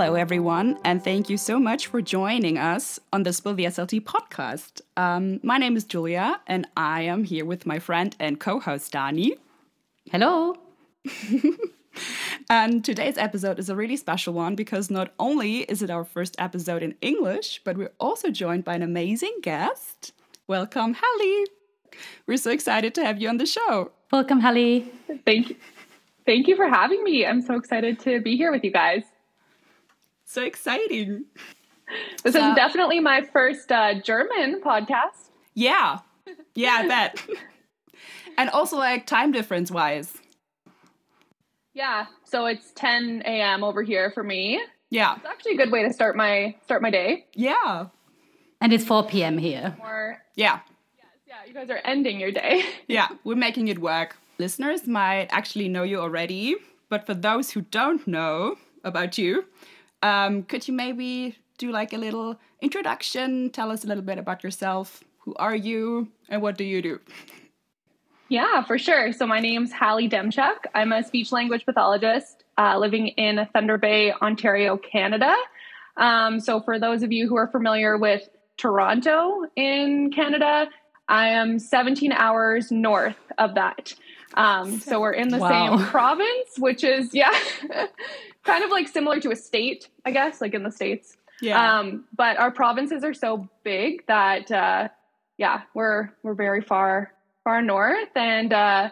Hello, everyone, and thank you so much for joining us on the Spill the SLT podcast. Um, my name is Julia, and I am here with my friend and co host Dani. Hello. and today's episode is a really special one because not only is it our first episode in English, but we're also joined by an amazing guest. Welcome, Halle. We're so excited to have you on the show. Welcome, Halle. Thank you. Thank you for having me. I'm so excited to be here with you guys. So exciting. This so, is definitely my first uh, German podcast. Yeah. Yeah, I bet. and also, like, time difference wise. Yeah. So it's 10 a.m. over here for me. Yeah. It's actually a good way to start my start my day. Yeah. And it's 4 p.m. here. More. Yeah. Yes, yeah, you guys are ending your day. yeah, we're making it work. Listeners might actually know you already, but for those who don't know about you, um, could you maybe do like a little introduction? Tell us a little bit about yourself. Who are you and what do you do? Yeah, for sure. So my name's Halle Demchuk. I'm a speech language pathologist uh, living in Thunder Bay, Ontario, Canada. Um, so for those of you who are familiar with Toronto in Canada, I am 17 hours north of that. Um, so we're in the wow. same province, which is, yeah, kind of like similar to a state, I guess, like in the States. Yeah. Um, but our provinces are so big that, uh, yeah, we're, we're very far, far north. And, uh,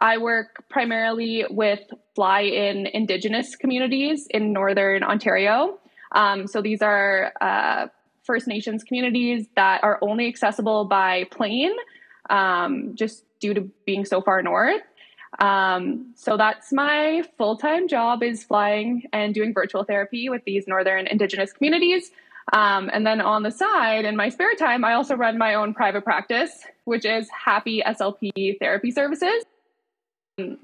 I work primarily with fly in Indigenous communities in Northern Ontario. Um, so these are uh, First Nations communities that are only accessible by plane, um, just due to being so far north. Um, so that's my full time job is flying and doing virtual therapy with these northern indigenous communities. Um, and then on the side, in my spare time, I also run my own private practice, which is Haepi SLP Therapy Services.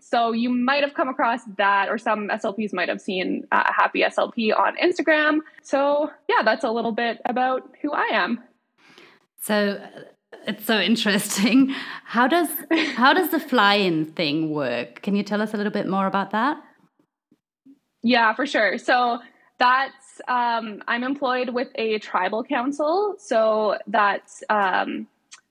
So you might have come across that, or some SLPs might have seen uh, Haepi SLP on Instagram. So yeah, that's a little bit about who I am. So it's so interesting. How does how does the fly-in thing work? Can you tell us a little bit more about that? Yeah, for sure. So that's um, I'm employed with a tribal council. So that's um,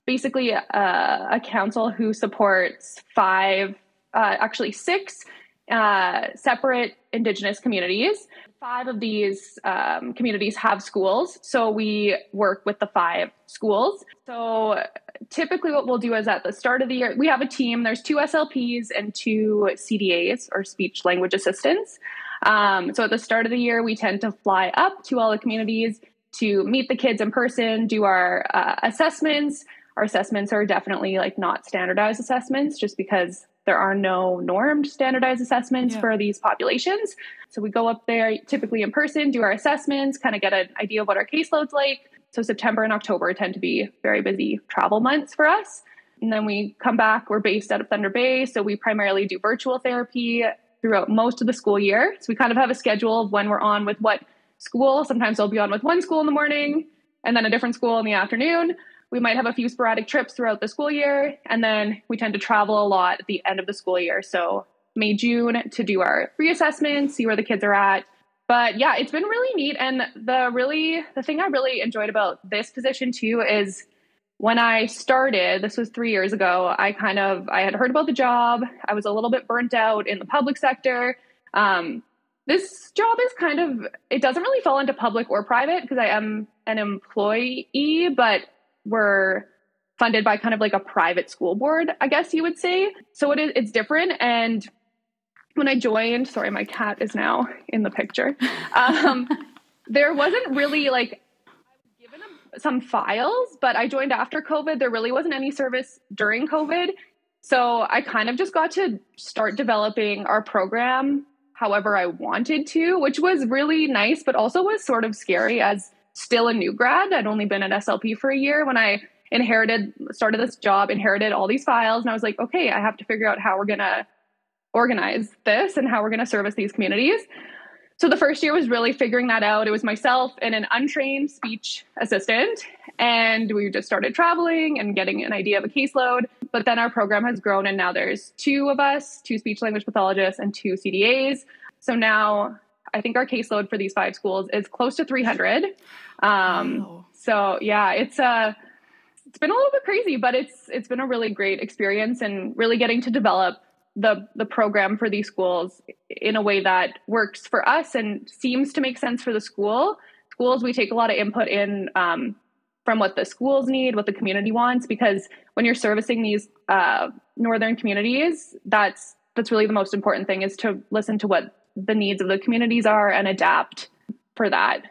basically a, a, council who supports five, uh, actually six uh, separate Indigenous communities. Five of these um, communities have schools, so we work with the five schools. So typically, what we'll do is at the start of the year, we have a team. There's two SLPs and two CDAs or speech language assistants. Um, so at the start of the year, we tend to fly up to all the communities to meet the kids in person, do our uh, assessments. Our assessments are definitely like not standardized assessments, just because there are no normed standardized assessments yeah. for these populations. So we go up there typically in person, do our assessments, kind of get an idea of what our caseload's like. So September and October tend to be very busy travel months for us. And then we come back, we're based out of Thunder Bay. So we primarily do virtual therapy throughout most of the school year. So we kind of have a schedule of when we're on with what school. Sometimes I'll be on with one school in the morning and then a different school in the afternoon. We might have a few sporadic trips throughout the school year, and then we tend to travel a lot at the end of the school year. So, May, June to do our reassessments, see where the kids are at. But yeah, it's been really neat. And the really, the thing I really enjoyed about this position too is when I started, this was three years ago, I kind of, I had heard about the job. I was a little bit burnt out in the public sector. Um, this job is kind of, it doesn't really fall into public or private because I am an employee, but were funded by kind of like a private school board, I guess you would say. So it is it's different. And when I joined, sorry, my cat is now in the picture. Um, there wasn't really like given some files, but I joined after COVID. There really wasn't any service during COVID. So I kind of just got to start developing our program however I wanted to, which was really nice, but also was sort of scary as still a new grad. I'd only been at SLP for a year when I inherited, started this job, inherited all these files. And I was like, okay, I have to figure out how we're going to organize this and how we're going to service these communities. So the first year was really figuring that out. It was myself and an untrained speech assistant. And we just started traveling and getting an idea of a caseload. But then our program has grown, and now there's two of us two speech language pathologists and two CDAs. So now I think our caseload for these five schools is close to 300. Um, wow. So yeah, it's a uh, it's been a little bit crazy, but it's it's been a really great experience and really getting to develop the the program for these schools in a way that works for us and seems to make sense for the school. Schools we take a lot of input in um, from what the schools need, what the community wants, because when you're servicing these uh, northern communities, that's that's really the most important thing is to listen to what the needs of the communities are and adapt for that.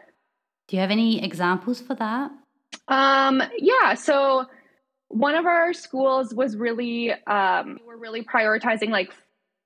Do you have any examples for that? Um, yeah. So one of our schools was really um, we're really prioritizing like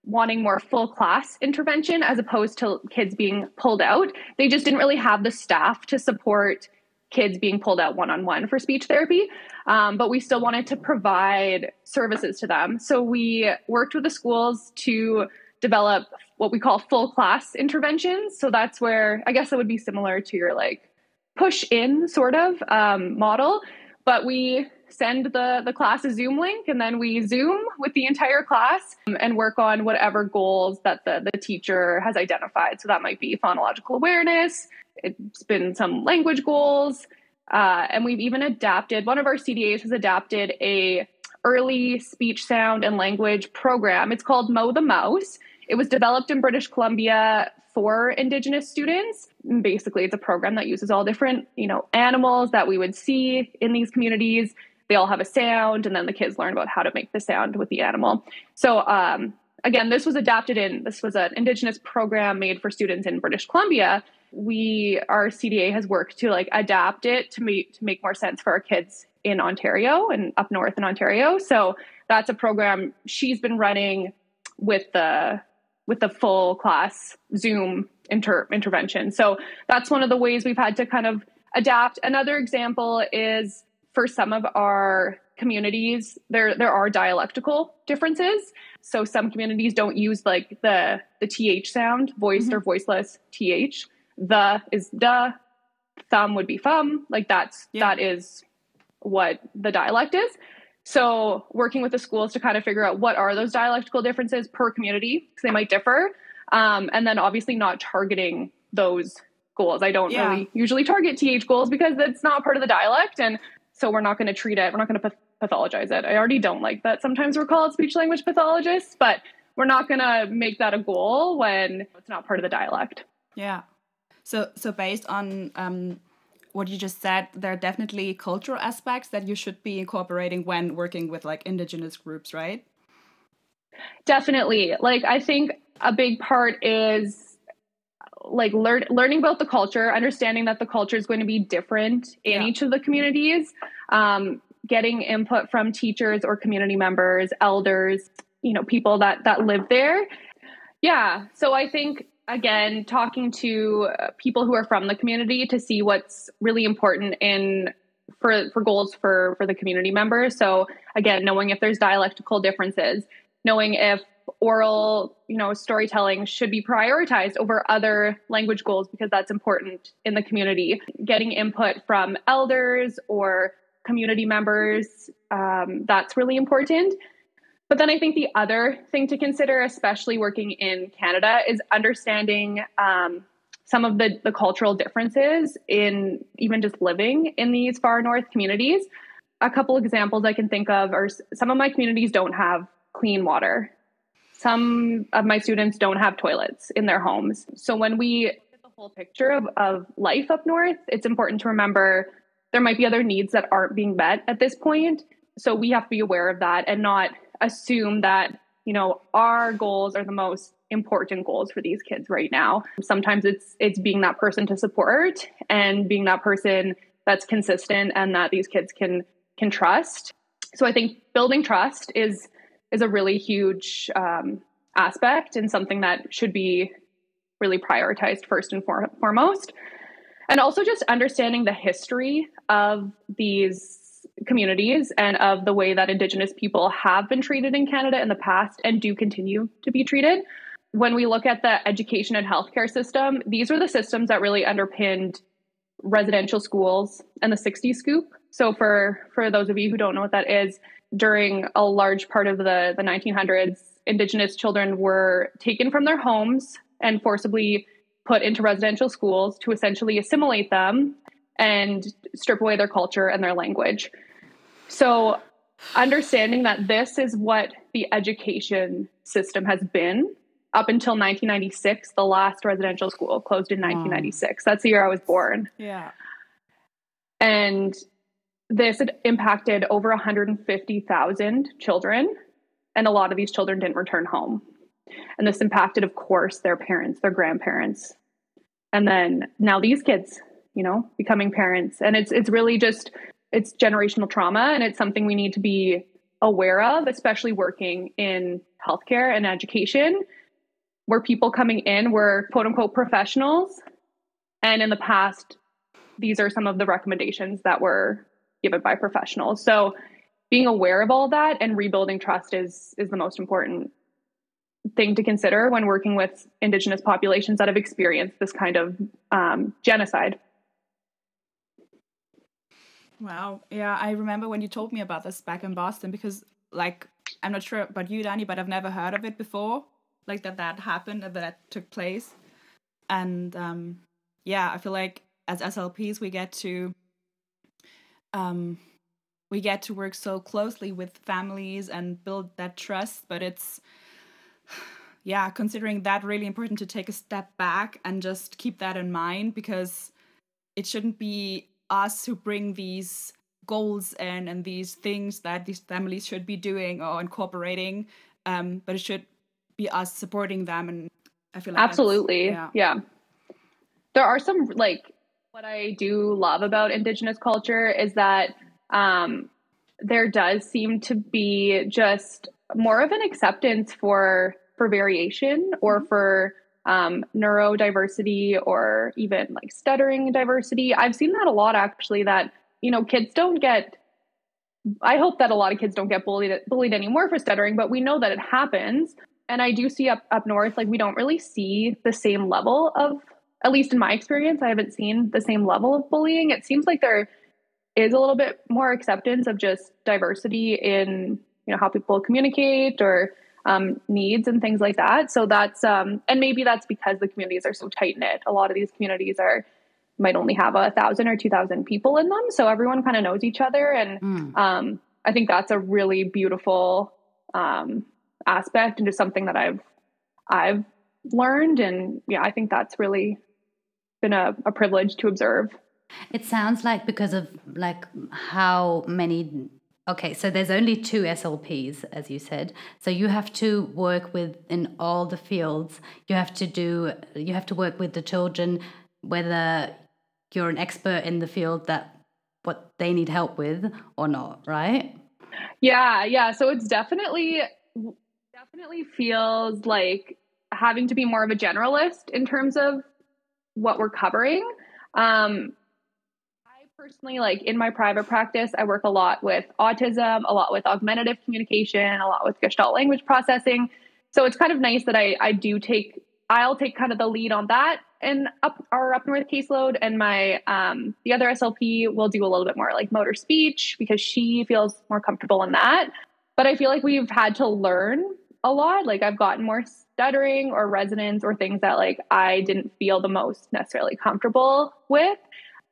wanting more full class intervention as opposed to kids being pulled out. They just didn't really have the staff to support kids being pulled out one on one for speech therapy. Um, but we still wanted to provide services to them. So we worked with the schools to develop what we call full class interventions. So that's where I guess it would be similar to your like push in sort of um, model. But we send the, the class a Zoom link and then we Zoom with the entire class and work on whatever goals that the, the teacher has identified. So that might be phonological awareness, it's been some language goals, uh, and we've even adapted, one of our CDAs has adapted a early speech sound and language program. It's called Mo the Mouse. It was developed in British Columbia for indigenous students. Basically it's a program that uses all different you know animals that we would see in these communities. They all have a sound and then the kids learn about how to make the sound with the animal. So um, again this was adapted in this was an indigenous program made for students in british columbia. We our cda has worked to like adapt it to make to make more sense for our kids in ontario and up north in ontario. So that's a program she's been running with the with the full class zoom inter- intervention. So that's one of the ways we've had to kind of adapt. Another example is for some of our communities there there are dialectical differences. So some communities don't use like the the th sound voiced mm-hmm. or voiceless th the is the thumb would be thumb. Like that's yeah. that is what the dialect is so working with the schools to kind of figure out what are those dialectical differences per community because they might differ. Um, and then obviously not targeting those goals. I don't yeah. really usually target th goals because it's not part of the dialect and so we're not going to treat it we're not going to pathologize it. I already don't like that sometimes we're called speech language pathologists but we're not going to make that a goal when it's not part of the dialect. Yeah. So so based on um, what you just said there are definitely cultural aspects that you should be incorporating when working with like indigenous groups right definitely like i think a big part is like learn, learning about the culture, understanding that the culture is going to be different in yeah. each of the communities, um, getting input from teachers or community members, elders, you know, people that that live there. Yeah, so I think again, talking to uh, people who are from the community to see what's really important in for for goals for for the community members. So again, knowing if there's dialectical differences, knowing if oral, you know, storytelling should be prioritized over other language goals because that's important in the community. Getting input from elders or community members, um, that's really important. But then I think the other thing to consider, especially working in Canada, is understanding um, some of the, the cultural differences in even just living in these far north communities. A couple examples I can think of are some of my communities don't have clean water some of my students don't have toilets in their homes. So when we get the whole picture of, of life up north, it's important to remember there might be other needs that aren't being met at this point. So we have to be aware of that and not assume that, you know, our goals are the most important goals for these kids right now. Sometimes it's it's being that person to support and being that person that's consistent and that these kids can can trust. So I think building trust is is a really huge um, aspect and something that should be really prioritized first and for- foremost. And also just understanding the history of these communities and of the way that Indigenous people have been treated in Canada in the past and do continue to be treated. When we look at the education and healthcare system, these were the systems that really underpinned residential schools and the 60s scoop. So for for those of you who don't know what that is, during a large part of the, the 1900s, Indigenous children were taken from their homes and forcibly put into residential schools to essentially assimilate them and strip away their culture and their language. So, understanding that this is what the education system has been up until 1996, the last residential school closed in 1996. That's the year I was born. Yeah. And this had impacted over 150,000 children, and a lot of these children didn't return home. And this impacted, of course, their parents, their grandparents, and then now these kids, you know, becoming parents. And it's it's really just it's generational trauma, and it's something we need to be aware of, especially working in healthcare and education, where people coming in were quote unquote professionals, and in the past, these are some of the recommendations that were given by professionals. So being aware of all that and rebuilding trust is is the most important thing to consider when working with indigenous populations that have experienced this kind of um, genocide. Wow. Yeah, I remember when you told me about this back in Boston because, like, I'm not sure about you, Dani, but I've never heard of it before. Like that that happened, that that took place, and um, yeah, I feel like as SLPs we get to um, we get to work so closely with families and build that trust, but it's yeah, considering that really important to take a step back and just keep that in mind because it shouldn't be us who bring these goals in and these things that these families should be doing or incorporating, um, but it should be us supporting them. And I feel like absolutely, yeah. yeah. There are some like what I do love about Indigenous culture is that um, there does seem to be just more of an acceptance for for variation or mm-hmm. for um, neurodiversity or even like stuttering diversity. I've seen that a lot actually. That you know, kids don't get. I hope that a lot of kids don't get bullied bullied anymore for stuttering, but we know that it happens. And I do see up up north, like we don't really see the same level of, at least in my experience, I haven't seen the same level of bullying. It seems like there is a little bit more acceptance of just diversity in you know how people communicate or um, needs and things like that. So that's um, and maybe that's because the communities are so tight knit. A lot of these communities are might only have a thousand or two thousand people in them, so everyone kind of knows each other, and mm. um, I think that's a really beautiful um, aspect and just something that I've I've learned, and yeah, I think that's really been a, a privilege to observe. It sounds like because of like how many Okay, so there's only two SLPs, as you said. So you have to work with in all the fields. You have to do. You have to work with the children, whether you're an expert in the field that what they need help with or not, right? Yeah, yeah. So it's definitely definitely feels like having to be more of a generalist in terms of what we're covering. Um, personally, like in my private practice, I work a lot with autism, a lot with augmentative communication, a lot with Gestalt language processing. So it's kind of nice that I, I do take, I'll take kind of the lead on that and up our up north caseload. And my, um, the other SLP will do a little bit more like motor speech because she feels more comfortable in that. But I feel like we've had to learn a lot. Like I've gotten more stuttering or resonance or things that like I didn't feel the most necessarily comfortable with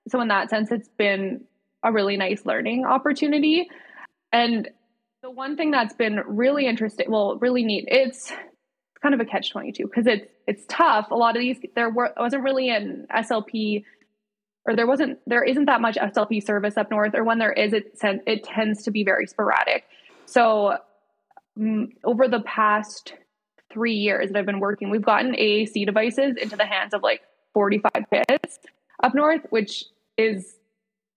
so in that sense it's been a really nice learning opportunity. And the one thing that's been really interesting well really neat it's kind of a catch 22 because it's it's tough. A lot of these there were, wasn't really an slp or there wasn't there isn't that much slp service up north or when there is it it tends to be very sporadic. So um, over the past three years that i've been working we've gotten aac devices into the hands of like 45 kids up north which is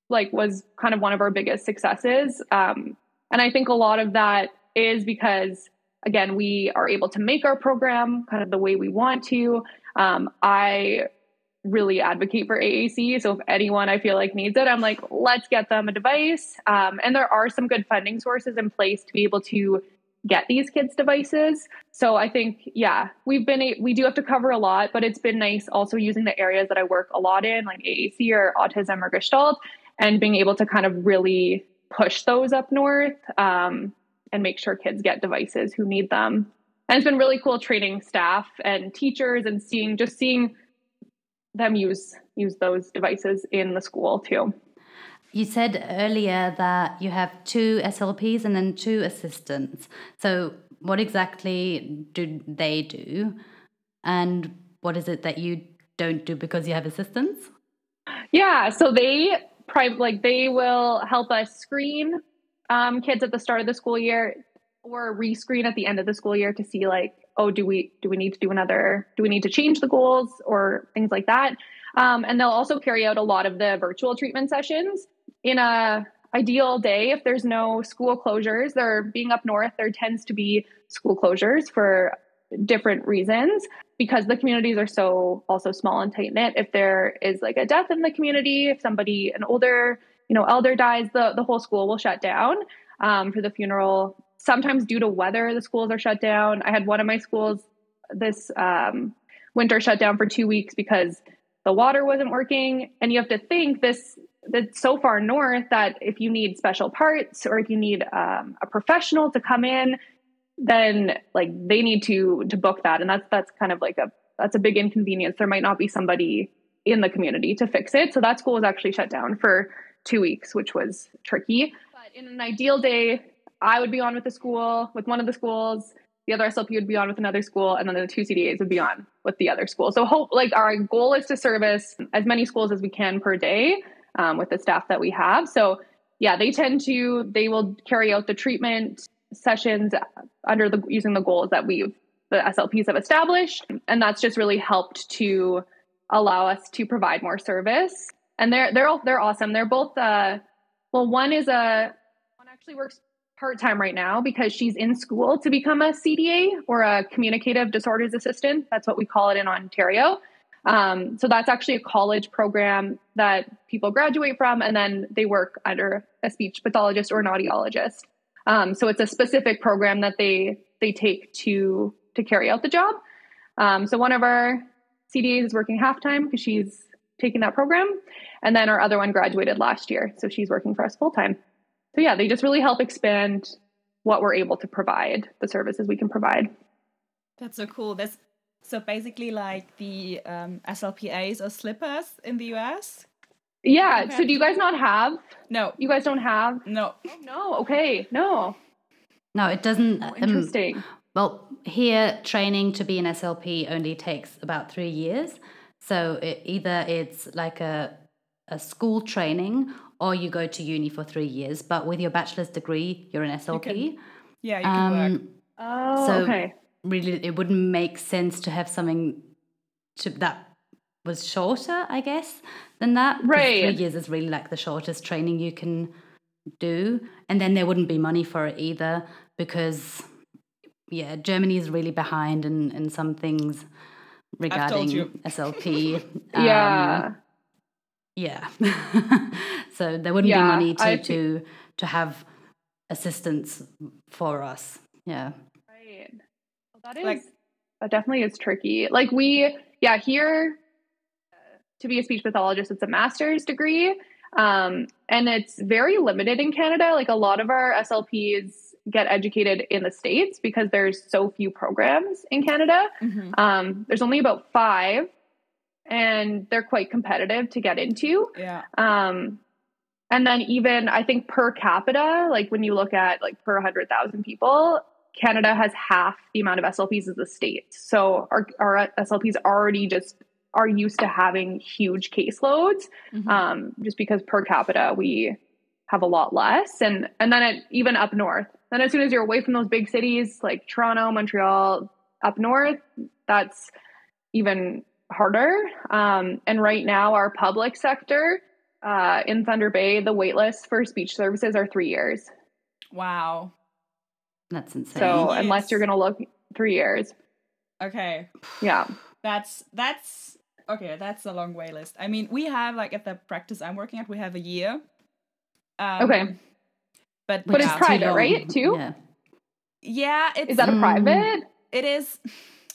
like was kind of one of our biggest successes. Um, and I think a lot of that is because again we are able to make our program kind of the way we want to. Um, I really advocate for AAC. So if anyone I feel like needs it, I'm like, let's get them a device. Um, and there are some good funding sources in place to be able to get these kids devices. So I think, yeah, we've been, we do have to cover a lot, but it's been nice also using the areas that I work a lot in, like AAC or autism or Gestalt, and being able to kind of really push those up north um, and make sure kids get devices who need them. And it's been really cool training staff and teachers and seeing, just seeing them use use those devices in the school too. You said earlier that you have two SLPs and then two assistants. So, what exactly do they do? And what is it that you don't do because you have assistants? Yeah, so they like they will help us screen um, kids at the start of the school year or rescreen at the end of the school year to see like oh do we do we need to do another do we need to change the goals or things like that um, and they'll also carry out a lot of the virtual treatment sessions in a ideal day if there's no school closures there being up north there tends to be school closures for different reasons because the communities are so also small and tight knit. If there is like a death in the community if somebody an older you know elder dies the the whole school will shut down um, for the funeral. Sometimes due to weather the schools are shut down. I had one of my schools this um, winter shut down for two weeks because the water wasn't working. And you have to think this that's so far north that if you need special parts or if you need um, a professional to come in then like they need to to book that. And that's that's kind of like a that's a big inconvenience. There might not be somebody in the community to fix it. So that school was actually shut down for two weeks which was tricky. But in an ideal day i would be on with the school with one of the schools. The other slp would be on with another school and then the two cdas would be on with the other school. So hope like our goal is to service as many schools as we can per day um, with the staff that we have so yeah they tend to they will carry out the treatment sessions under the using the goals that we've the SLPs have established, and that's just really helped to allow us to provide more service. And they're they're all, they're awesome. They're both uh, well, one is a one actually works part time right now because she's in school to become a CDA or a communicative disorders assistant. That's what we call it in Ontario. Um, so that's actually a college program that people graduate from, and then they work under a speech pathologist or an audiologist. Um, so it's a specific program that they they take to to carry out the job. Um, so one of our CDAs is working half time because she's taking that program, and then our other one graduated last year, so she's working for us full time. So yeah, they just really help expand what we're able to provide, the services we can provide. That's so cool. That's so basically like the um, SLPAs or slippers in the US. Yeah. So do you guys not have? No. You guys don't have? No. Oh, no. Okay. No. No, it doesn't. Oh, interesting. Um, well, here training to be an SLP only takes about three years. So it, either it's like a a school training or you go to uni for three years. But with your bachelor's degree, you're an SLP. You can, yeah, you can um, work. Oh, so okay. Really, it wouldn't make sense to have something to that was shorter, I guess, than that. Right. Three years is really like the shortest training you can do. And then there wouldn't be money for it either because, yeah, Germany is really behind in, in some things regarding SLP. yeah. Um, yeah. so there wouldn't yeah, be money to, to to have assistance for us. Yeah. Well, that is like, that definitely is tricky. Like we yeah, here to be a speech pathologist, it's a master's degree. Um, and it's very limited in Canada. Like a lot of our SLPs get educated in the States because there's so few programs in Canada. Mm-hmm. Um, there's only about five, and they're quite competitive to get into. Yeah. Um, and then even I think per capita, like when you look at like per 100,000 people, Canada has half the amount of SLPs as the States. So our, our SLPs already just are used to having huge caseloads mm-hmm. um, just because per capita we have a lot less and and then it, even up north then as soon as you're away from those big cities like toronto montreal up north that's even harder um, and right now our public sector uh, in thunder bay the waitlist for speech services are three years wow that's insane so yes. unless you're going to look three years okay yeah that's that's okay, that's a long way list. I mean, we have like at the practice I'm working at, we have a year. Um, okay. But but yeah, it's private, right? Too. Yeah. Yeah. It's, is that a mm. private? It is.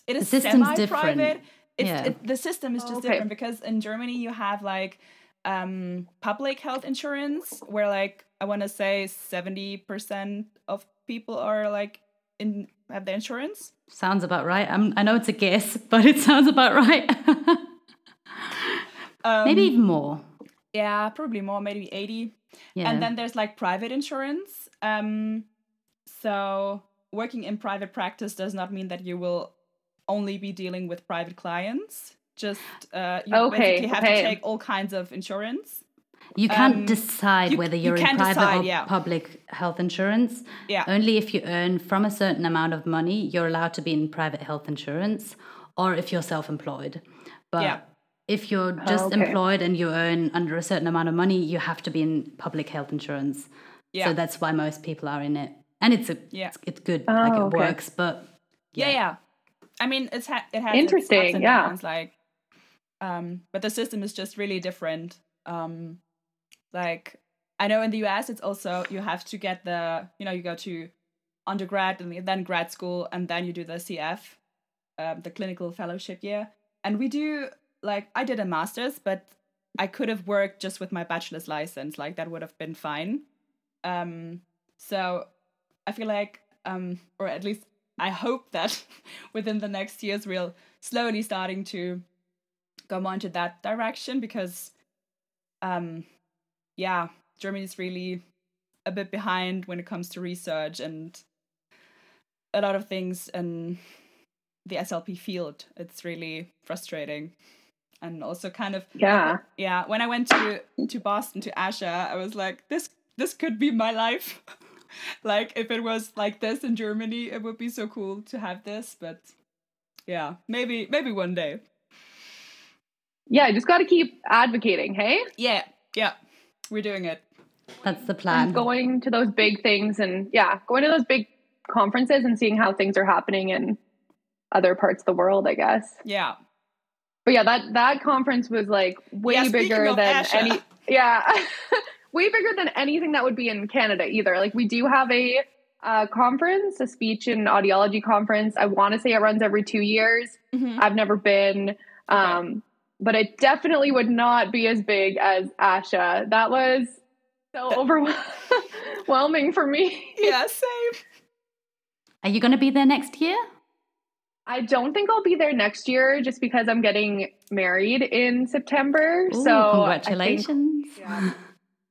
It is semi-private. It's, yeah. It, the system is just oh, okay. different because in Germany you have like um, public health insurance where like I want to say seventy percent of people are like in have the insurance. Sounds about right. I'm, I know it's a guess, but it sounds about right. Um, Maybe even more. yeah, probably more, maybe 80. Yeah. And then there's like private insurance. Um, so working in private practice does not mean that you will only be dealing with private clients. Just uh, you Okay, basically have okay. to take all kinds of insurance. You can't um, decide you- whether you you're in private decide, or yeah. public health insurance. Yeah. Only if you earn from a certain amount of money, you're allowed to be in private health insurance, or if you're self-employed. But Yeah. if you're just okay. employed and you earn under a certain amount of money, you have to be in public health insurance. Yeah. So that's why most people are in it, and it's a Yeah. it's, it's good, like Oh, it okay. works. But Yeah, yeah. I mean, it's ha- it has Interesting, and yeah. downs, like, um, but the system is just really different. Um, like I know in the US, it's also you have to get the you know you go to undergrad and then grad school and then you do the CF, um, the clinical fellowship year, and we do like I did a master's, but I could have worked just with my bachelor's license, like that would have been fine. Um, so I feel like, um, or at least I hope that within the next years we'll slowly starting to go more into that direction because, um, yeah, Germany's really a bit behind when it comes to research and a lot of things in the SLP field. It's really frustrating. And also kind of Yeah. yeah when i went to to boston to ASHA i was like this this could be my life like if it was like this in germany it would be so cool to have this but yeah maybe maybe one day Yeah, just got to keep advocating, hey? yeah yeah we're doing it that's the And plan. going to those big things and yeah, going to those big conferences and seeing how things are happening in other parts of the world, I guess. yeah But yeah, that that conference was like way Yeah, bigger than ASHA. any yeah, way bigger than anything that would be in Canada either. Like we do have a uh, conference, a speech and audiology conference. I want to say it runs every two years. Mhm. I've never been, um, but it definitely would not be as big as ASHA. That was so overwhelming for me. yeah same Are you going to be there next year? I don't think I'll be there next year just because I'm getting married in September. Ooh, so I think- congratulations. Yeah.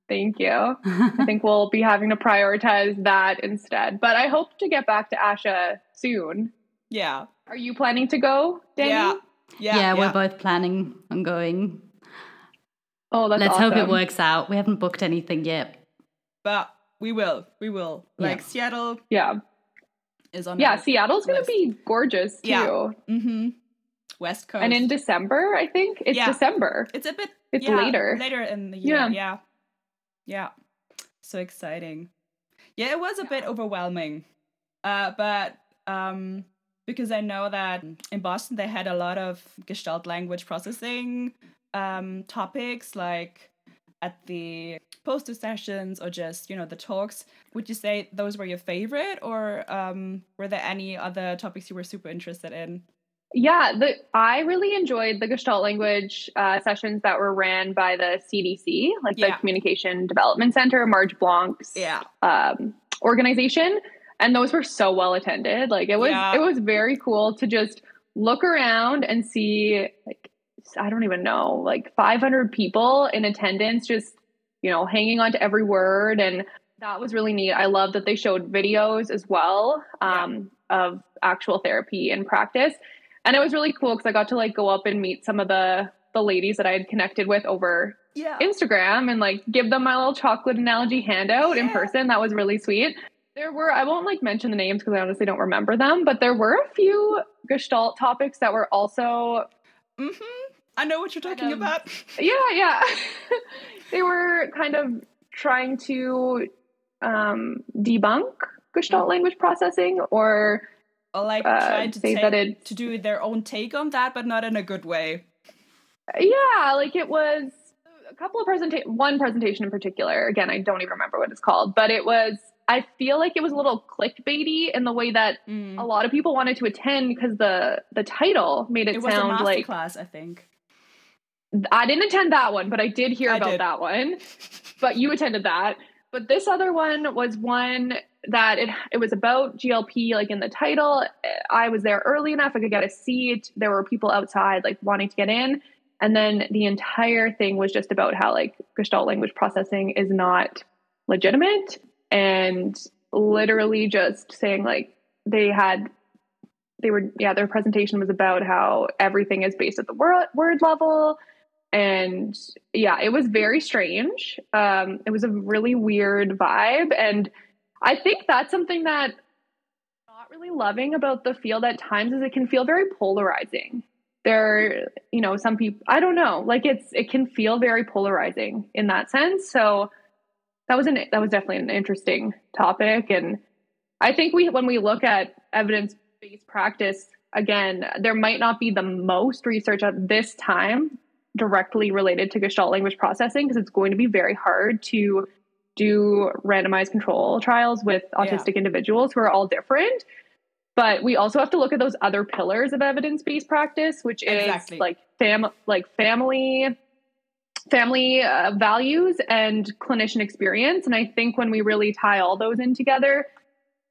Thank you. I think we'll be having to prioritize that instead. But I hope to get back to ASHA soon. yeah Are you planning to go, Dani? yeah yeah, yeah we're both planning on going. Oh, that's Let's awesome. hope it works out. We haven't booked anything yet. but we will we will Yeah. like seattle Yeah. is on Yeah, Seattle's going to be gorgeous too. Yeah. mm-hmm west coast And in December, I think. It's Yeah. December. It's a bit. It's yeah, later. Later in the year. Yeah. Yeah. Yeah. So exciting. Yeah, it was a bit overwhelming. Uh, but um, because I know that in Boston they had a lot of Gestalt language processing um, topics, like at the poster sessions or just you know the talks. Would you say those were your favorite, or um, were there any other topics you were super interested in? Yeah, the I really enjoyed the Gestalt language uh, sessions that were ran by the CDC, like Yeah. the Communication Development Center, Marge Blanc's Yeah. um, organization, and those were so well attended. Like it was, Yeah. it was very cool to just look around and see, like I don't even know, like 500 people in attendance, just you know, hanging on to every word, and that was really neat. I love that they showed videos as well um, of actual therapy and practice and it was really cool because I got to like go up and meet some of the the ladies that I had connected with over Yeah. Instagram and like give them my little chocolate analogy handout in person. That was really sweet. There were I won't like mention the names because I honestly don't remember them, but there were a few Gestalt topics that were also Mm-hmm. I know what you're talking about. yeah yeah they were kind of trying to um, debunk Gestalt language processing or or like uh, trying to say take, that it to do their own take on that, but not in a good way. Yeah, like it was a couple of presentation, one presentation in particular. Again, I don't even remember what it's called, but it was. I feel like it was a little clickbaity in the way that Mm. a lot of people wanted to attend because the the title made it, It was a sound like masterclass, I think. I didn't attend that one, but I did hear I about did. that one. But you attended that. But this other one was one that it it was about GLP like in the title. I was there early enough I could get a seat. There were people outside like wanting to get in. And then the entire thing was just about how like Gestalt language processing is not legitimate and literally just saying like they had they were yeah their presentation was about how everything is based at the word, word level. And yeah it was very strange. Um, it was a really weird vibe. And i think that's something that I'm not really loving about the field at times is it can feel very polarizing. There you know some people i don't know. Like it's it can feel very polarizing in that sense. So that was an that was definitely an interesting topic and i think we when we look at evidence based practice again there might not be the most research at this time directly related to Gestalt language processing because it's going to be very hard to do randomized control trials with autistic yeah. individuals who are all different. But we also have to look at those other pillars of evidence-based practice, which is exactly. like fam like family family uh, values and clinician experience. And I think when we really tie all those in together,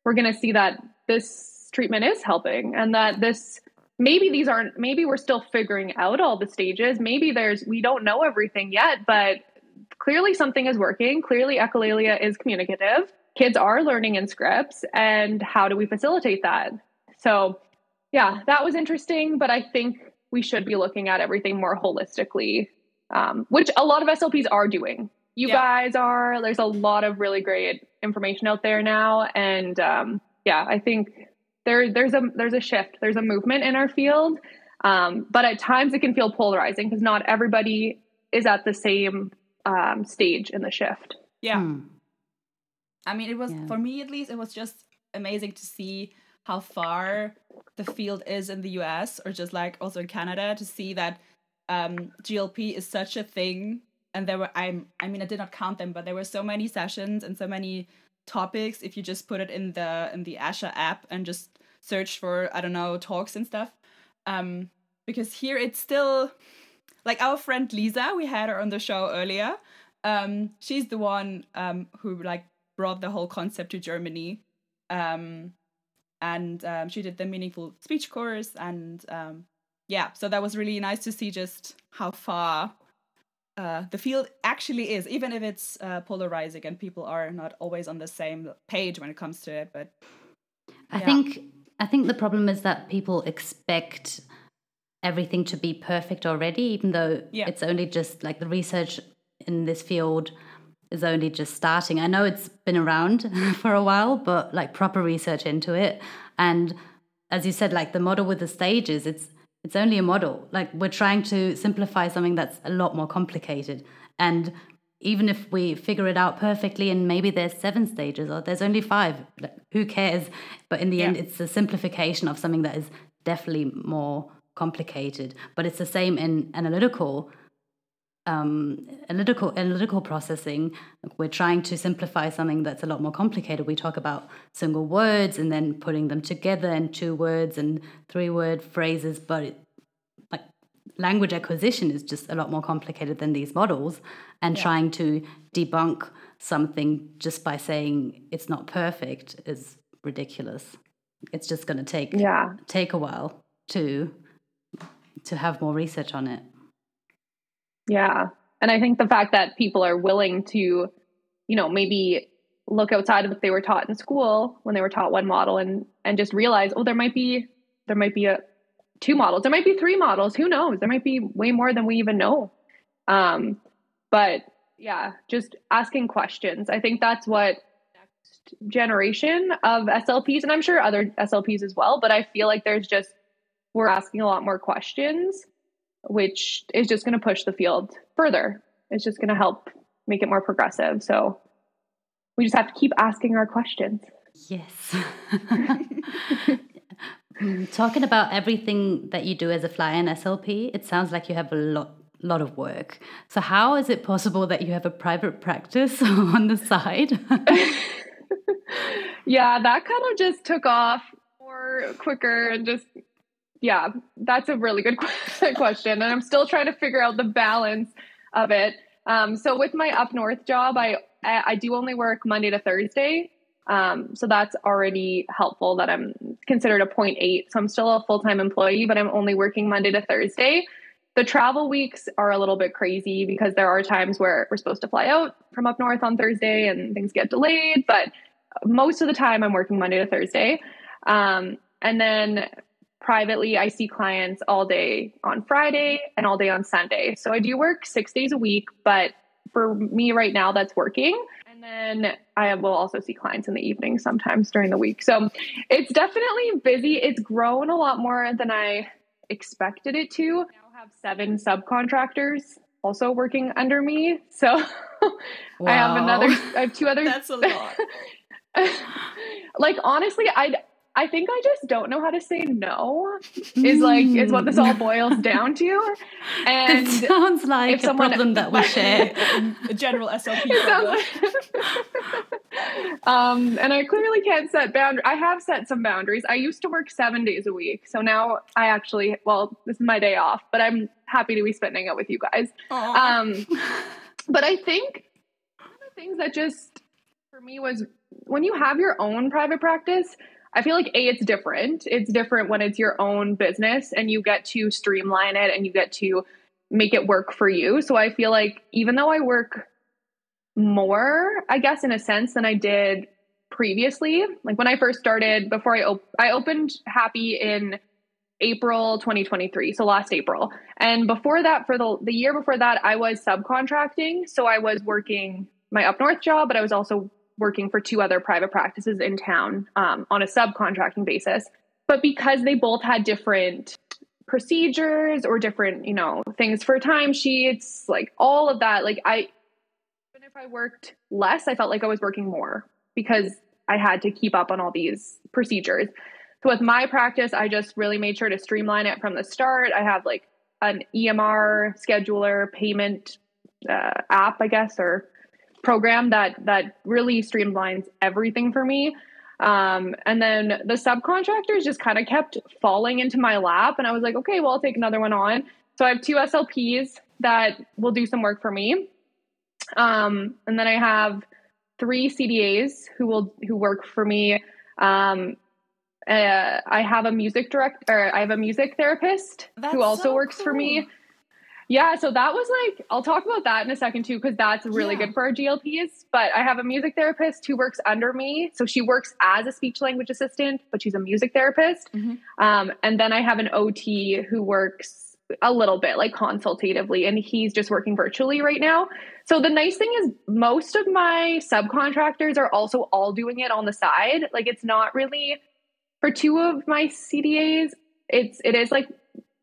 we're going to see that this treatment is helping and that this maybe these aren't maybe we're still figuring out all the stages. Maybe there's we don't know everything yet but clearly something is working. Clearly echolalia is communicative. Kids are learning in scripts and how do we facilitate that? So yeah that was interesting but i think we should be looking at everything more holistically um, which a lot of slps are doing you yeah. guys are there's a lot of really great information out there now and um, yeah i think there there's a there's a shift there's a movement in our field um, but at times it can feel polarizing because not everybody is at the same um, stage in the shift yeah hmm. i mean it was yeah. for me at least it was just amazing to see how far the field is in the us or just like also in canada to see that um, glp is such a thing and there were i'm i mean i did not count them but there were so many sessions and so many topics if you just put it in the in the ASHA app and just search for I don't know talks and stuff. Um, because here it's still like our friend Lisa, we had her on the show earlier. Um, she's the one um, who like brought the whole concept to Germany. Um, and um, she did the meaningful speech course and um, yeah, so that was really nice to see just how far uh, the field actually is, even if it's uh, polarizing and people are not always on the same page when it comes to it. But I think I think the problem is that people expect everything to be perfect already, even though yeah. it's only just like the research in this field is only just starting. I know it's been around for a while, but like proper research into it. And as you said, like the model with the stages, it's it's only a model. Like we're trying to simplify something that's a lot more complicated. And even if we figure it out perfectly and maybe there's seven stages or there's only five, like, who cares? But in the yeah. end, it's a simplification of something that is definitely more complicated. But it's the same in analytical um, analytical analytical processing. We're trying to simplify something that's a lot more complicated. We talk about single words and then putting them together in two words and three word phrases, but it, like language acquisition is just a lot more complicated than these models. And yeah. trying to debunk something just by saying it's not perfect is ridiculous. It's just going to take yeah. take a while to to have more research on it. Yeah. And I think the fact that people are willing to, you know, maybe look outside of what they were taught in school when they were taught one model and and just realize, oh, there might be there might be a two models, there might be three models, who knows? There might be way more than we even know. Um, but yeah, just asking questions. I think that's what next generation of SLPs, and I'm sure other SLPs as well, but I feel like there's just we're asking a lot more questions which is just going to push the field further. It's just going to help make it more progressive. So we just have to keep asking our questions. Yes. Talking about everything that you do as a fly in SLP, it sounds like you have a lot lot of work. So how is it possible that you have a private practice on the side? yeah, that kind of just took off more quicker and just yeah, that's a really good question. And I'm still trying to figure out the balance of it. Um, so with my up north job, I, I do only work Monday to Thursday. Um, so that's already helpful that I'm considered a 0.8. So I'm still a full time employee, but I'm only working Monday to Thursday. The travel weeks are a little bit crazy because there are times where we're supposed to fly out from up north on Thursday and things get delayed. But most of the time, I'm working Monday to Thursday. Um, and then privately, I see clients all day on Friday and all day on Sunday. So I do work six days a week, but for me right now, that's working. And then I will also see clients in the evening sometimes during the week. So it's definitely busy. It's grown a lot more than I expected it to. I now have seven subcontractors also working under me. So wow. I have another, I have two other. That's a lot. like honestly, I I think I just don't know how to say no. Is like is what this all boils down to. And it sounds like a someone, problem that we share. a general SLP problem. um, and I clearly can't set boundaries. I have set some boundaries. I used to work seven days a week, so now I actually well, this is my day off, but I'm happy to be spending it with you guys. Um, but I think one of the things that just for me was when you have your own private practice I feel like A, it's different. It's different when it's your own business and you get to streamline it and you get to make it work for you. So I feel like even though I work more, I guess, in a sense, than I did previously, like when I first started, before I, op- I opened Haepi in April 2023, so last April. And before that, for the, the year before that, I was subcontracting. So I was working my up north job, but I was also working for two other private practices in town um, on a subcontracting basis. But because they both had different procedures or different, you know, things for timesheets, like all of that, like I, even if I worked less, I felt like I was working more because I had to keep up on all these procedures. So with my practice, I just really made sure to streamline it from the start. I have like an EMR scheduler payment uh, app, I guess, or program that that really streamlines everything for me. Um, and then the subcontractors just kind of kept falling into my lap, and I was like, okay, well, I'll take another one on. So I have two SLPs that will do some work for me, um, and then I have three CDAs who will who work for me. Um, uh, I have a music director. I have a music therapist That's who also so works cool. for me. Yeah, so that was like, I'll talk about that in a second too, because that's really yeah. good for our GLPs. But I have a music therapist who works under me. So she works as a speech language assistant, but she's a music therapist. Mm-hmm. Um, and then I have an OT who works a little bit like consultatively, and he's just working virtually right now. So the nice thing is, most of my subcontractors are also all doing it on the side. Like it's not really for two of my CDAs. It's it is like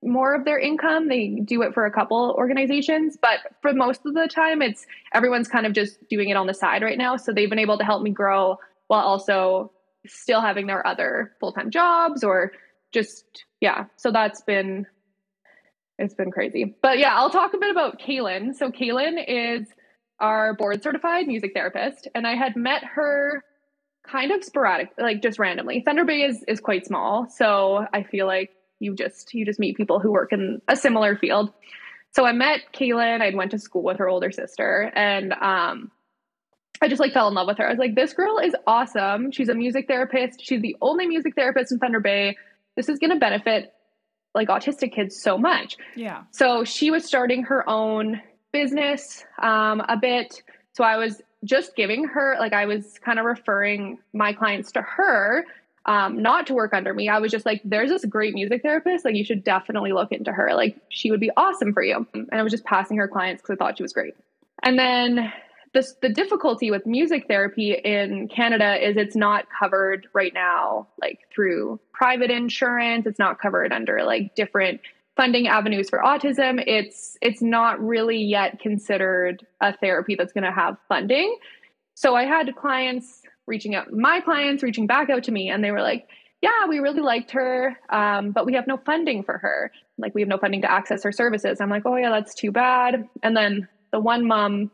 more of their income. They do it for a couple organizations, but for most of the time, it's everyone's kind of just doing it on the side right now. So they've been able to help me grow while also still having their other full time jobs or just, yeah. So that's been, it's been crazy. But yeah, I'll talk a bit about Kaylin. So Kaylin is our board certified music therapist, and I had met her kind of sporadic, like just randomly. Thunder Bay is is quite small, so I feel like you just you just meet people who work in a similar field. So I met Kaylin. I went to school with her older sister, and um, I just like fell in love with her. I was like, this girl is awesome. She's a music therapist. She's the only music therapist in Thunder Bay. This is going to benefit like autistic kids so much. Yeah. So she was starting her own business um, a bit. So I was just giving her like I was kind of referring my clients to her um, not to work under me. I was just like, there's this great music therapist. Like, you should definitely look into her. Like, she would be awesome for you. And I was just passing her clients because I thought she was great. And then this, the difficulty with music therapy in Canada is it's not covered right now, like through private insurance. It's not covered under like different funding avenues for autism. It's it's not really yet considered a therapy that's going to have funding. So I had clients reaching out, my clients reaching back out to me, and they were like, yeah, we really liked her, um, but we have no funding for her. Like, we have no funding to access her services. I'm like, oh, yeah, that's too bad. And then the one mom,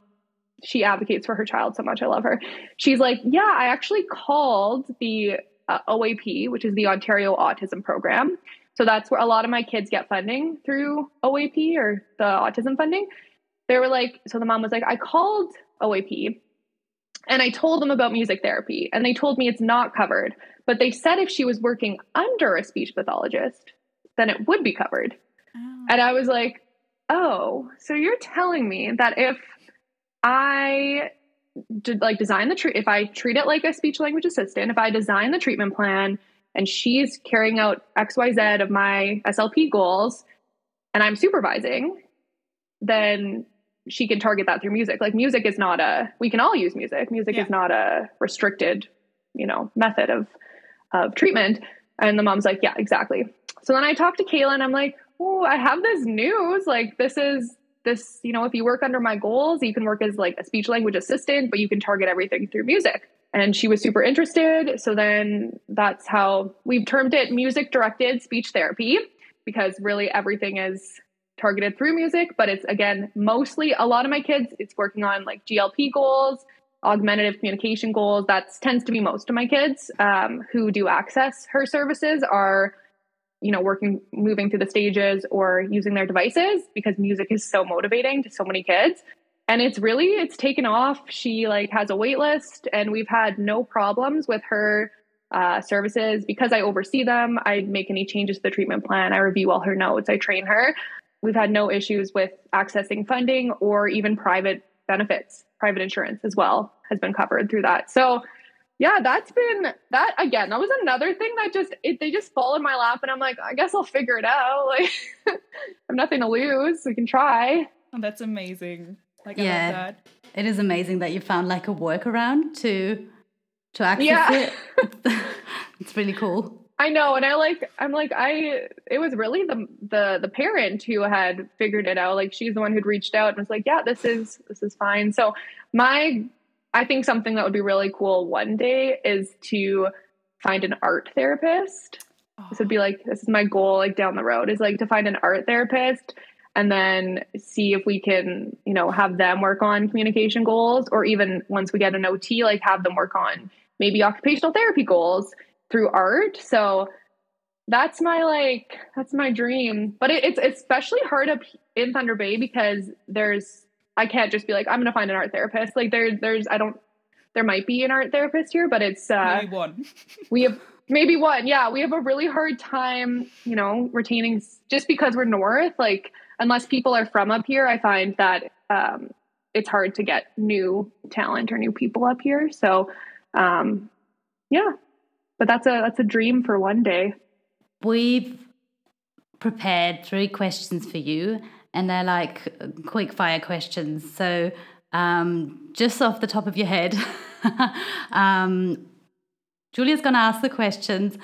she advocates for her child so much. I love her. She's like, yeah, I actually called the uh, OAP, which is the Ontario Autism Program. So that's where a lot of my kids get funding through OAP or the autism funding. They were like, so the mom was like, I called OAP and I told them about music therapy, and they told me it's not covered. But they said if she was working under a speech pathologist, then it would be covered. Oh. And I was like, oh, so you're telling me that if I did like design the treat, if I treat it like a speech language assistant, if I design the treatment plan and she's carrying out XYZ of my SLP goals and I'm supervising, then she can target that through music. Like music is not a we can all use music. Music yeah. is not a restricted, you know, method of of treatment. And the mom's like, yeah, exactly. So then I talked to Kaylin and I'm like, oh, I have this news. Like this is this, you know, if you work under my goals, you can work as like a speech language assistant, but you can target everything through music. And she was super interested. So then that's how we've termed it music directed speech therapy because really everything is targeted through music, but it's again mostly a lot of my kids, it's working on like GLP goals, augmentative communication goals. That tends to be most of my kids um, who do access her services are, you know, working, moving through the stages or using their devices because music is so motivating to so many kids. And it's really, it's taken off. She like has a wait list and we've had no problems with her uh, services because I oversee them. I make any changes to the treatment plan. I review all her notes. I train her. We've had no issues with accessing funding or even private benefits. Private insurance as well has been covered through that. So, yeah, that's been that again. That was another thing that just it, they just fall in my lap, and I'm like, I guess I'll figure it out. Like, I have nothing to lose. We can try. Oh, that's amazing. Like, yeah, it is amazing that you found like a workaround to to access yeah. it. it's really cool. I know, and I like I'm like I it was really the the the parent who had figured it out. Like she's the one who'd reached out and was like, "Yeah, this is this is fine." So my I think something that would be really cool one day is to find an art therapist. Oh. This would be like this is my goal like down the road is like to find an art therapist and then see if we can, you know, have them work on communication goals or even once we get an OT like have them work on maybe occupational therapy goals through art. So that's my like that's my dream. But it, it's especially hard up in Thunder Bay because there's I can't just be like I'm gonna find an art therapist. Like there there's I don't there might be an art therapist here, but it's uh maybe one. we have maybe one. Yeah, we have a really hard time, you know, retaining just because we're north. Like unless people are from up here, I find that um, it's hard to get new talent or new people up here. So um, yeah, but that's a that's a dream for one day. We've prepared three questions for you, and they're like quick fire questions. So, um, just off the top of your head, um, Julia's going to ask the questions,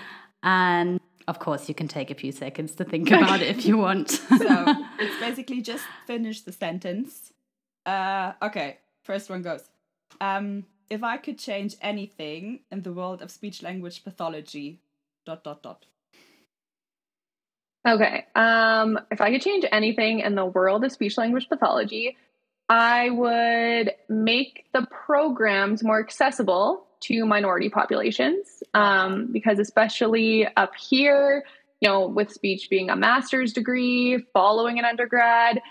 and of course, you can take a few seconds to think about it if you want. so it's basically just finish the sentence. Uh, okay, first one goes. Um, if I could change anything in the world of speech language pathology, dot dot dot. Okay. Um, if I could change anything in the world of speech language pathology, I would make the programs more accessible to minority populations um, because, especially up here, you know, with speech being a master's degree, following an undergrad,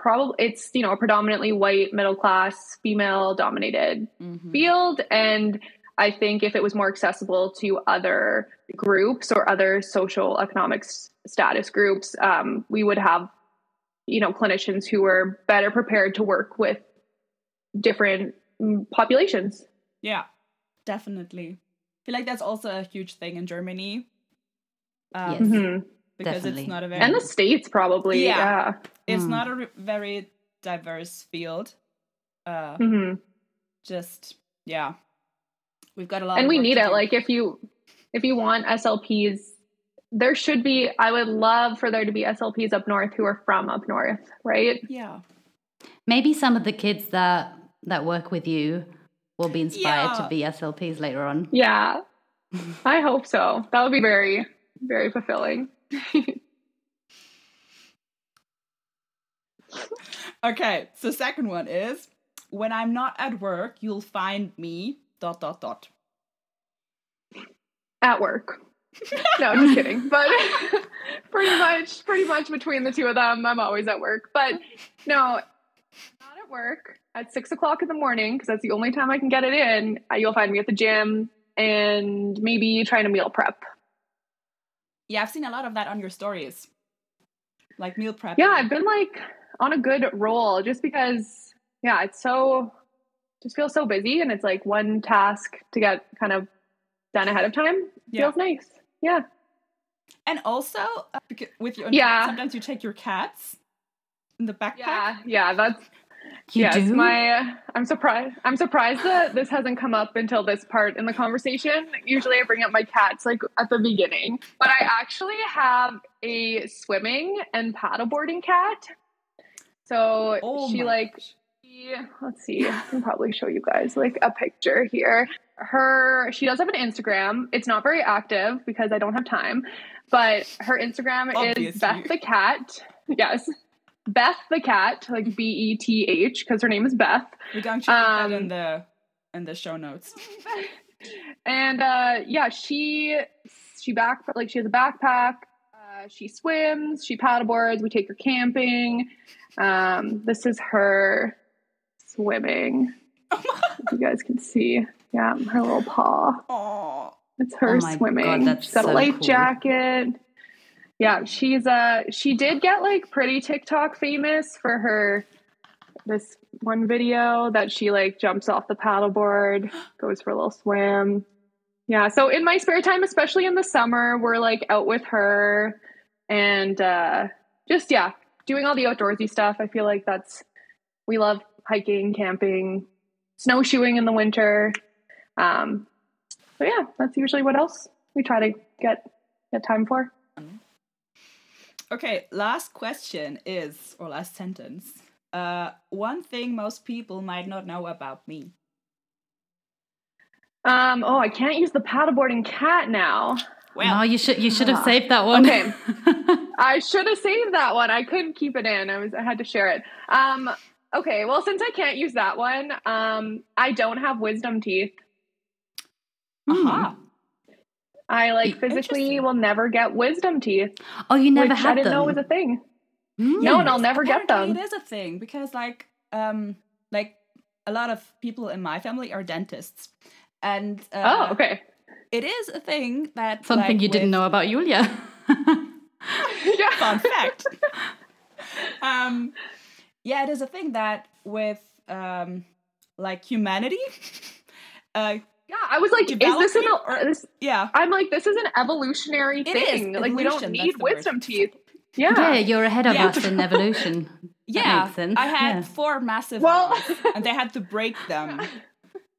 probably it's you know a predominantly white middle class female dominated mm-hmm. field. And i think if it was more accessible to other groups or other social economic status groups um, we would have you know clinicians who were better prepared to work with different mm, populations. Yeah. Definitely. I feel like that's also a huge thing in germany. Um, yes. mm-hmm because Definitely. it's not a very and the states probably yeah, yeah. it's mm. not a very diverse field uh mm-hmm. just yeah we've got a lot and we need it do. like if you if you want slps there should be i would love for there to be slps up north who are from up north right yeah maybe some of the kids that that work with you will be inspired yeah. to be slps later on yeah i hope so that would be very very fulfilling okay, so second one is when I'm not at work, you'll find me dot dot dot. At work. no, just kidding. But pretty much, pretty much between the two of them, I'm always at work. But no, not at work at six o'clock in the morning because that's the only time I can get it in. You'll find me at the gym and maybe trying to meal prep yeah, I've seen a lot of that on your stories. Like meal prep. Yeah, I've been like on a good roll just because yeah, it's so just feels so busy and it's like one task to get kind of done ahead of time. Yeah. Feels nice. Yeah. And also, uh, with your Yeah. sometimes you take your cats in the backpack. Yeah. Yeah, that's You yes, do? my uh, I'm surprised I'm surprised that this hasn't come up until this part in the conversation. Usually I bring up my cats like at the beginning. But I actually have a swimming and paddleboarding cat. So Oh she like she- let's see, I can probably show you guys like a picture here. Her she does have an Instagram. It's not very active because I don't have time, but her Instagram is Beth the Cat. Yes. Beth the Cat, like B E T H, because her name is Beth. We're going to put that Um, in the in the show notes. and uh yeah, she she back like she has a backpack. Uh, she swims, she paddleboards. We take her camping. Um, this is her swimming. you guys can see, yeah, her little paw. Oh, It's her Oh my God, swimming. that's she's got so a life cool. jacket. Yeah, she's uh she did get like pretty TikTok famous for her this one video that she like jumps off the paddleboard, goes for a little swim. Yeah, so in my spare time, especially in the summer, we're like out with her and uh just yeah, doing all the outdoorsy stuff. I feel like that's we love hiking, camping, snowshoeing in the winter. Um so yeah, that's usually what else we try to get get time for. Okay, last question is, or last sentence. Uh, one thing most people might not know about me. Um, oh, I can't use the paddleboarding cat now. Well, no, you should you should have Ah, saved that one. okay. I should have saved that one. I couldn't keep it in. I was I had to share it. Um, okay, well since I can't use that one, um, I don't have wisdom teeth. Aha. I like physically will never get wisdom teeth, Oh, you never which had I didn't them. know was a thing. Hmm. No, and I'll never get Apparently them. It is a thing because, like, um, like a lot of people in my family are dentists, and uh, oh, okay. it is a thing that Something like, you didn't with- know about Julia. yeah. Fun fact. um, yeah, it is a thing that with um, like humanity. uh, Yeah, I was like, is this an or- this, yeah, I'm like, this is an evolutionary It is, thing. Like we don't need that's the word. wisdom teeth. Yeah. yeah, you're ahead of Yeah. us in evolution. yeah. makes sense, I had yeah. four massive Well- ones, and they had to break them.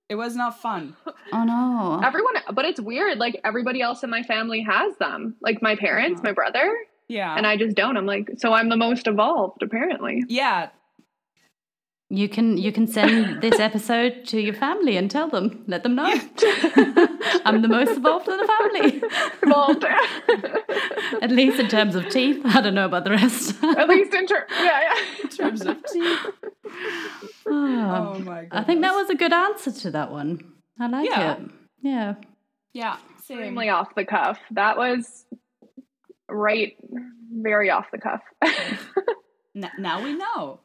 It was not fun. Oh no. Everyone, but it's weird. Like everybody else in my family has them. Like my parents, Uh-huh. my brother, Yeah, and I just don't. I'm like, so I'm the most evolved, apparently. yeah. You can you can send this episode to your family and tell them, let them know. I'm the most evolved in the family. Evolved. At least in terms of teeth. I don't know about the rest. At least in ter- yeah, yeah. In terms of teeth. Oh, Oh my god. I think that was a good answer to that one. I like Yeah. it. Yeah. yeah. Same. extremely off the cuff. That was right, very off the cuff. N- now we know.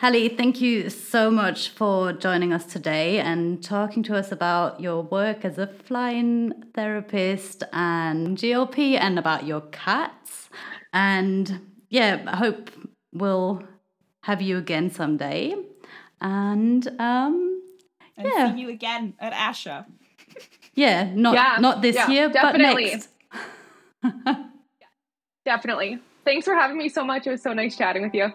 Halle, thank you so much for joining us today and talking to us about your work as a fly-in therapist and GLP and about your cats. And yeah, I hope we'll have you again someday. And um, And Yeah. see you again at ASHA. yeah, not Yeah, not this yeah, year, definitely. but next. Definitely. Thanks for having me so much. It was so nice chatting with you.